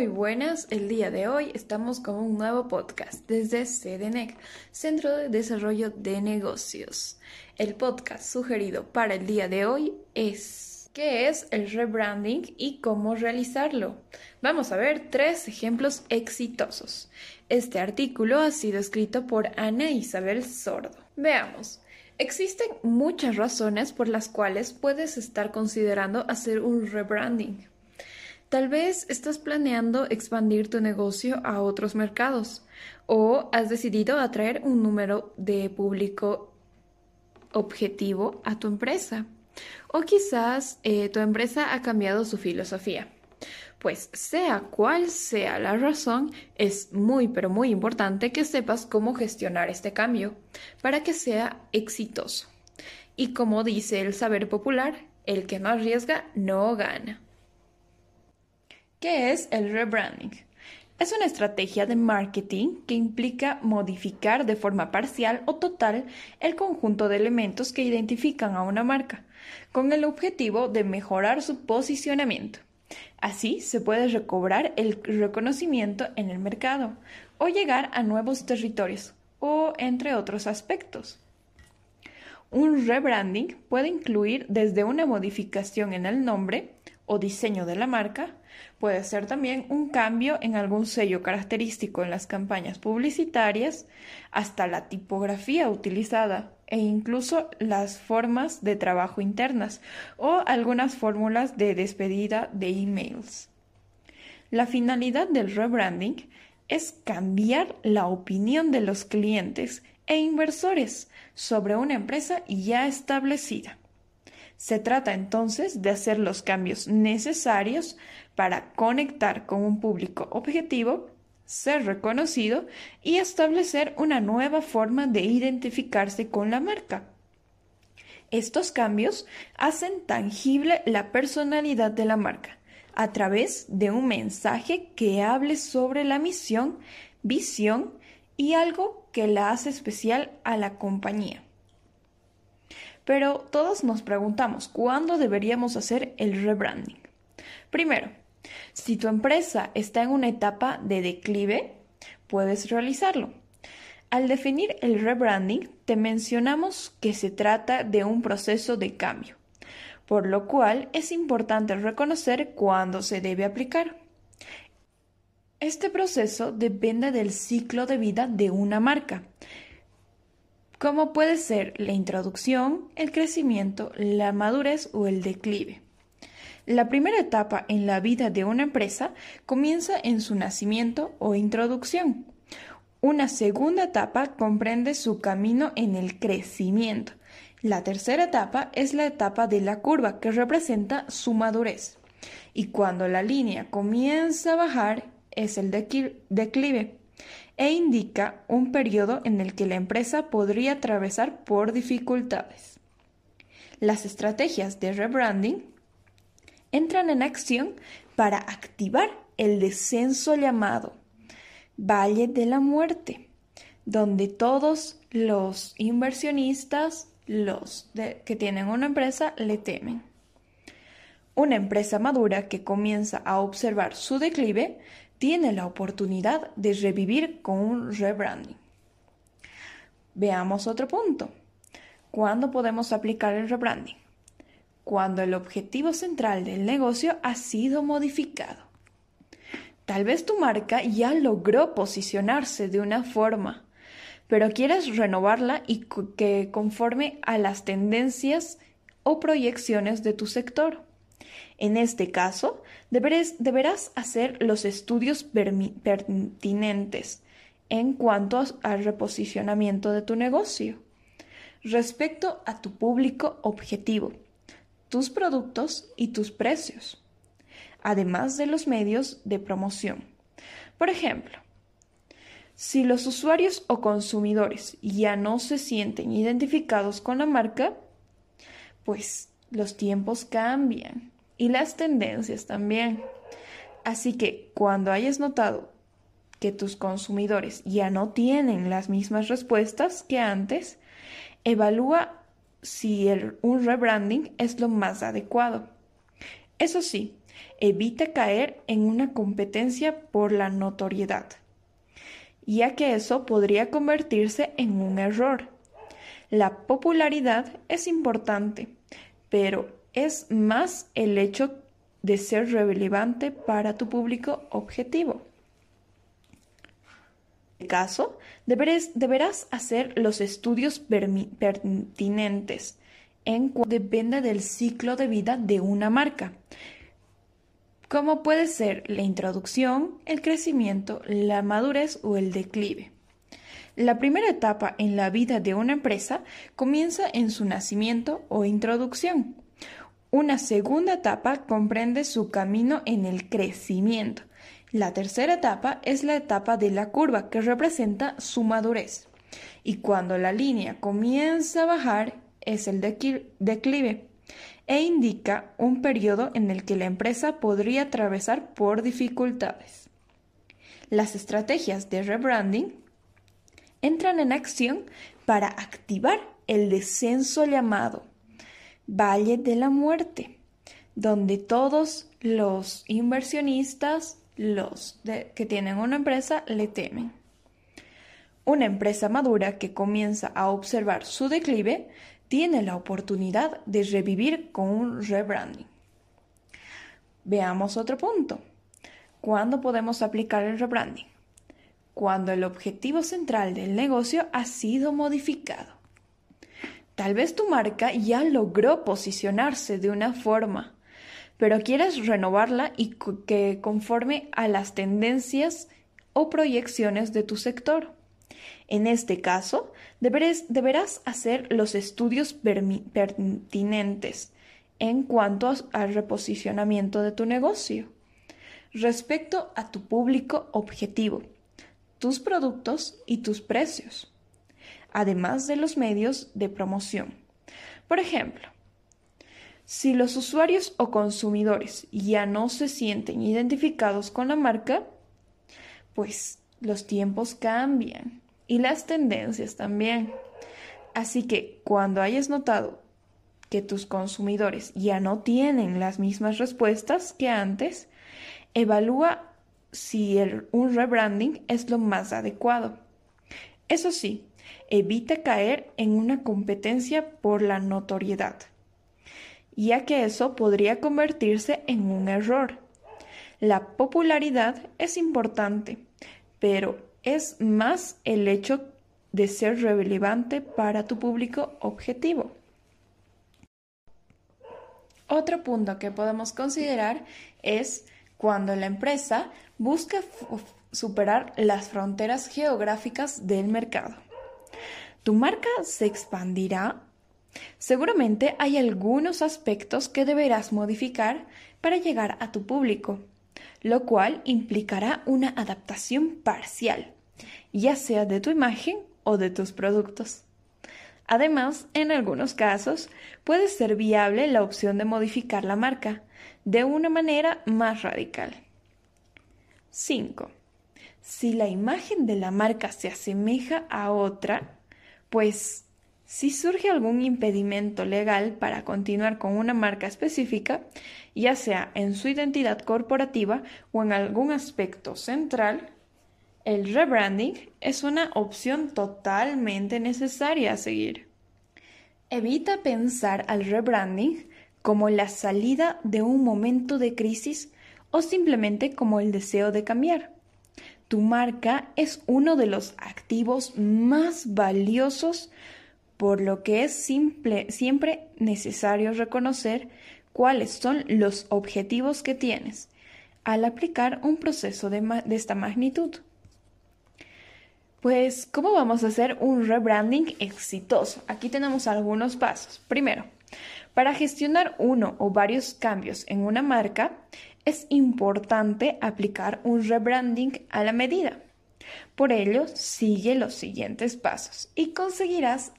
Muy buenas, el día de hoy estamos con un nuevo podcast desde CDNEC, Centro de Desarrollo de Negocios. El podcast sugerido para el día de hoy es ¿qué es el rebranding y cómo realizarlo? Vamos a ver tres ejemplos exitosos. Este artículo ha sido escrito por Ana Isabel Sordo. Veamos. Existen muchas razones por las cuales puedes estar considerando hacer un rebranding. Tal vez estás planeando expandir tu negocio a otros mercados o has decidido atraer un número de público objetivo a tu empresa. O quizás eh, tu empresa ha cambiado su filosofía. Pues sea cual sea la razón, es muy pero muy importante que sepas cómo gestionar este cambio para que sea exitoso. Y como dice el saber popular, el que no arriesga no gana. ¿Qué es el rebranding? Es una estrategia de marketing que implica modificar de forma parcial o total el conjunto de elementos que identifican a una marca, con el objetivo de mejorar su posicionamiento. Así se puede recobrar el reconocimiento en el mercado o llegar a nuevos territorios o entre otros aspectos. Un rebranding puede incluir desde una modificación en el nombre o diseño de la marca, puede ser también un cambio en algún sello característico en las campañas publicitarias, hasta la tipografía utilizada e incluso las formas de trabajo internas o algunas fórmulas de despedida de emails. La finalidad del rebranding es cambiar la opinión de los clientes e inversores sobre una empresa ya establecida. Se trata entonces de hacer los cambios necesarios para conectar con un público objetivo, ser reconocido y establecer una nueva forma de identificarse con la marca. Estos cambios hacen tangible la personalidad de la marca a través de un mensaje que hable sobre la misión, visión y algo que la hace especial a la compañía. Pero todos nos preguntamos cuándo deberíamos hacer el rebranding. Primero, si tu empresa está en una etapa de declive, puedes realizarlo. Al definir el rebranding, te mencionamos que se trata de un proceso de cambio, por lo cual es importante reconocer cuándo se debe aplicar. Este proceso depende del ciclo de vida de una marca, como puede ser la introducción, el crecimiento, la madurez o el declive. La primera etapa en la vida de una empresa comienza en su nacimiento o introducción. Una segunda etapa comprende su camino en el crecimiento. La tercera etapa es la etapa de la curva que representa su madurez. Y cuando la línea comienza a bajar es el declive e indica un periodo en el que la empresa podría atravesar por dificultades. Las estrategias de rebranding entran en acción para activar el descenso llamado Valle de la Muerte, donde todos los inversionistas, los que tienen una empresa, le temen. Una empresa madura que comienza a observar su declive tiene la oportunidad de revivir con un rebranding. Veamos otro punto. ¿Cuándo podemos aplicar el rebranding? Cuando el objetivo central del negocio ha sido modificado. Tal vez tu marca ya logró posicionarse de una forma, pero quieres renovarla y que conforme a las tendencias o proyecciones de tu sector. En este caso, deberás hacer los estudios pertinentes en cuanto al reposicionamiento de tu negocio respecto a tu público objetivo, tus productos y tus precios, además de los medios de promoción. Por ejemplo, si los usuarios o consumidores ya no se sienten identificados con la marca, pues los tiempos cambian y las tendencias también. Así que cuando hayas notado que tus consumidores ya no tienen las mismas respuestas que antes, evalúa si un rebranding es lo más adecuado. Eso sí, Evita caer en una competencia por la notoriedad, ya que eso podría convertirse en un error. La popularidad es importante, pero es más el hecho de ser relevante para tu público objetivo. En este caso, deberás hacer los estudios pertinentes en cuanto depende del ciclo de vida de una marca, como puede ser la introducción, el crecimiento, la madurez o el declive. La primera etapa en la vida de una empresa comienza en su nacimiento o introducción. Una segunda etapa comprende su camino en el crecimiento. La tercera etapa es la etapa de la curva que representa su madurez. Y cuando la línea comienza a bajar es el declive e indica un periodo en el que la empresa podría atravesar por dificultades. Las estrategias de rebranding entran en acción para activar el descenso llamado Valle de la Muerte, donde todos los inversionistas, los que tienen una empresa, le temen. Una empresa madura que comienza a observar su declive tiene la oportunidad de revivir con un rebranding. Veamos otro punto. ¿Cuándo podemos aplicar el rebranding? Cuando el objetivo central del negocio ha sido modificado. Tal vez tu marca ya logró posicionarse de una forma, pero quieres renovarla y que conforme a las tendencias o proyecciones de tu sector. En este caso, deberás hacer los estudios pertinentes en cuanto al reposicionamiento de tu negocio respecto a tu público objetivo, tus productos y tus precios, además de los medios de promoción. Por ejemplo, si los usuarios o consumidores ya no se sienten identificados con la marca, pues los tiempos cambian y las tendencias también. Así que cuando hayas notado que tus consumidores ya no tienen las mismas respuestas que antes, evalúa si un rebranding es lo más adecuado. Eso sí, evita caer en una competencia por la notoriedad, ya que eso podría convertirse en un error. La popularidad es importante, pero es más el hecho de ser relevante para tu público objetivo. Otro punto que podemos considerar es cuando la empresa busca superar las fronteras geográficas del mercado. ¿Tu marca se expandirá? Seguramente hay algunos aspectos que deberás modificar para llegar a tu público lo cual implicará una adaptación parcial, ya sea de tu imagen o de tus productos. Además, en algunos casos, puede ser viable la opción de modificar la marca de una manera más radical. 5. Si la imagen de la marca se asemeja a otra, pues si surge algún impedimento legal para continuar con una marca específica, ya sea en su identidad corporativa o en algún aspecto central, el rebranding es una opción totalmente necesaria a seguir. Evita pensar al rebranding como la salida de un momento de crisis o simplemente como el deseo de cambiar. Tu marca es uno de los activos más valiosos por lo que es simple, siempre necesario reconocer cuáles son los objetivos que tienes al aplicar un proceso de, de esta magnitud. Pues, ¿cómo vamos a hacer un rebranding exitoso? Aquí tenemos algunos pasos. Primero, para gestionar uno o varios cambios en una marca, es importante aplicar un rebranding a la medida. Por ello, sigue los siguientes pasos y conseguirás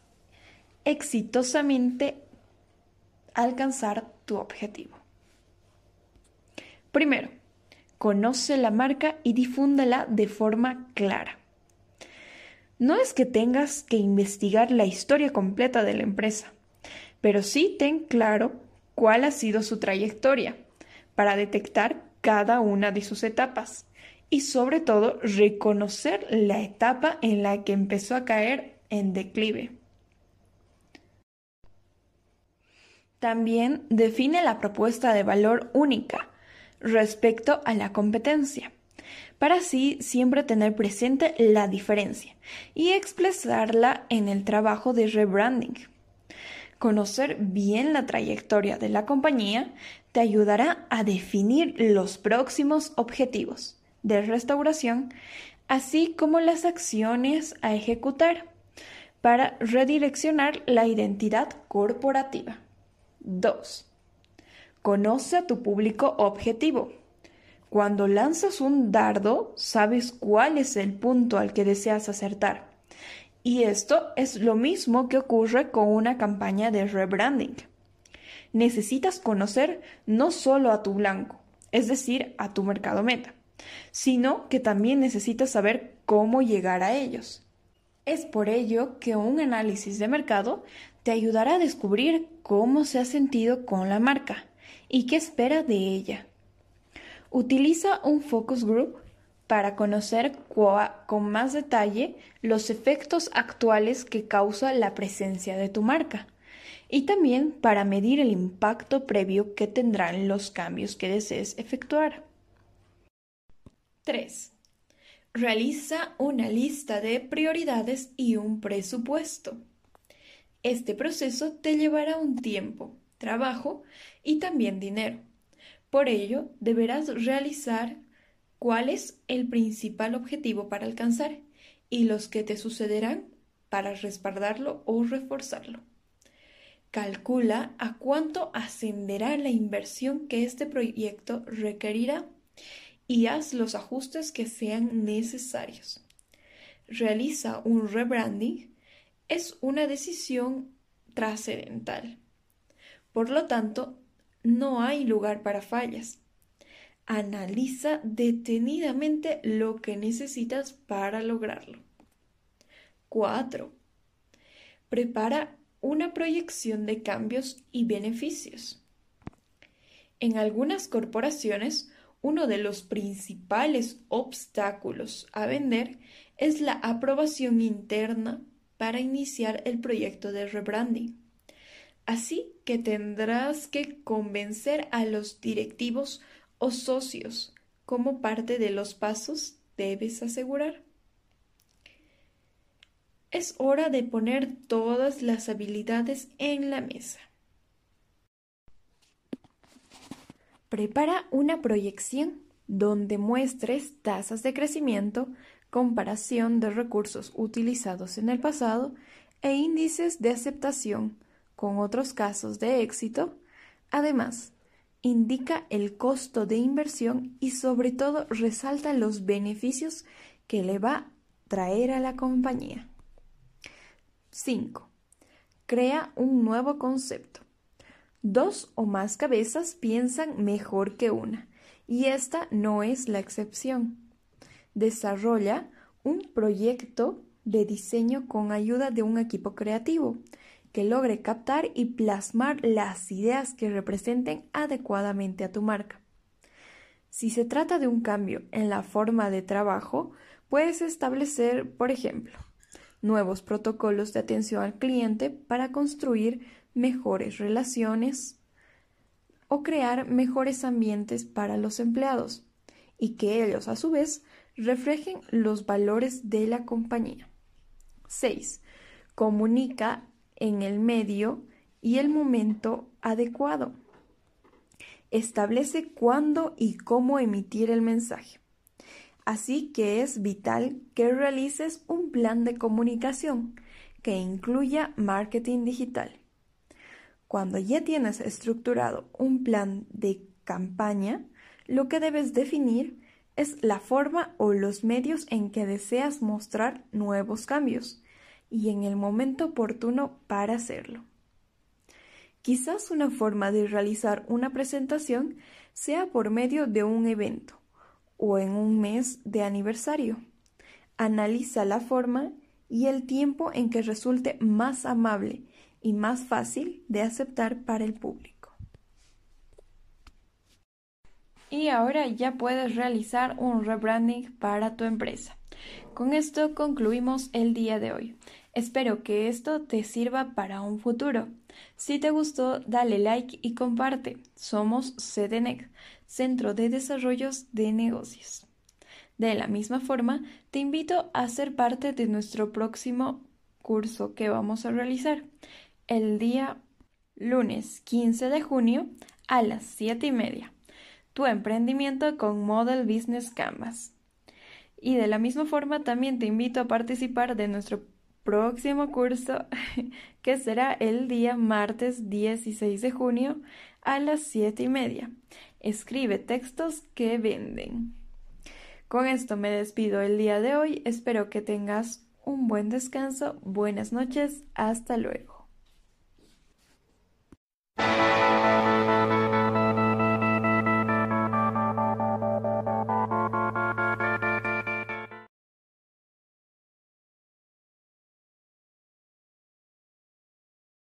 exitosamente alcanzar tu objetivo. Primero, conoce la marca y difúndela de forma clara. No es que tengas que investigar la historia completa de la empresa, pero sí ten claro cuál ha sido su trayectoria, para detectar cada una de sus etapas y sobre todo reconocer la etapa en la que empezó a caer en declive. También define la propuesta de valor única respecto a la competencia, para así siempre tener presente la diferencia y expresarla en el trabajo de rebranding. Conocer bien la trayectoria de la compañía te ayudará a definir los próximos objetivos de restauración, así como las acciones a ejecutar para redireccionar la identidad corporativa. 2. Conoce a tu público objetivo. Cuando lanzas un dardo, sabes cuál es el punto al que deseas acertar. Y esto es lo mismo que ocurre con una campaña de rebranding. Necesitas conocer no solo a tu blanco, es decir, a tu mercado meta, sino que también necesitas saber cómo llegar a ellos. Es por ello que un análisis de mercado te ayudará a descubrir cómo se ha sentido con la marca y qué espera de ella. Utiliza un focus group para conocer con más detalle los efectos actuales que causa la presencia de tu marca y también para medir el impacto previo que tendrán los cambios que desees efectuar. 3. Realiza una lista de prioridades y un presupuesto. Este proceso te llevará un tiempo, trabajo y también dinero. Por ello, deberás realizar cuál es el principal objetivo para alcanzar y los que te sucederán para respaldarlo o reforzarlo. Calcula a cuánto ascenderá la inversión que este proyecto requerirá y haz los ajustes que sean necesarios. Realiza un rebranding. Es una decisión trascendental. Por lo tanto, no hay lugar para fallas. Analiza detenidamente lo que necesitas para lograrlo. 4. Prepara una proyección de cambios y beneficios. En algunas corporaciones, uno de los principales obstáculos a vender es la aprobación interna para iniciar el proyecto de rebranding. Así que tendrás que convencer a los directivos o socios como parte de los pasos debes asegurar. Es hora de poner todas las habilidades en la mesa. Prepara una proyección donde muestres tasas de crecimiento, comparación de recursos utilizados en el pasado e índices de aceptación con otros casos de éxito. Además, indica el costo de inversión y sobre todo resalta los beneficios que le va a traer a la compañía. 5. Crea un nuevo concepto. Dos o más cabezas piensan mejor que una, y esta no es la excepción. Desarrolla un proyecto de diseño con ayuda de un equipo creativo que logre captar y plasmar las ideas que representen adecuadamente a tu marca. Si se trata de un cambio en la forma de trabajo, puedes establecer, por ejemplo, nuevos protocolos de atención al cliente para construir mejores relaciones o crear mejores ambientes para los empleados y que ellos a su vez reflejen los valores de la compañía. 6. Comunica en el medio y el momento adecuado. Establece cuándo y cómo emitir el mensaje. Así que es vital que realices un plan de comunicación que incluya marketing digital. Cuando ya tienes estructurado un plan de campaña, lo que debes definir es la forma o los medios en que deseas mostrar nuevos cambios y en el momento oportuno para hacerlo. Quizás una forma de realizar una presentación sea por medio de un evento o en un mes de aniversario. Analiza la forma y el tiempo en que resulte más amable y más fácil de aceptar para el público. y ahora ya puedes realizar un rebranding para tu empresa. Con esto concluimos el día de hoy. Espero que esto te sirva para un futuro. Si te gustó, dale like y comparte. Somos CDNEC, Centro de Desarrollos de Negocios. De la misma forma, te invito a ser parte de nuestro próximo curso que vamos a realizar el día lunes 15 de junio a las 7 y media. Tu emprendimiento con Model Business Canvas. Y de la misma forma también te invito a participar de nuestro próximo curso que será el día martes 16 de junio a las 7 y media. Escribe textos que venden. Con esto me despido el día de hoy. Espero que tengas un buen descanso. Buenas noches. Hasta luego.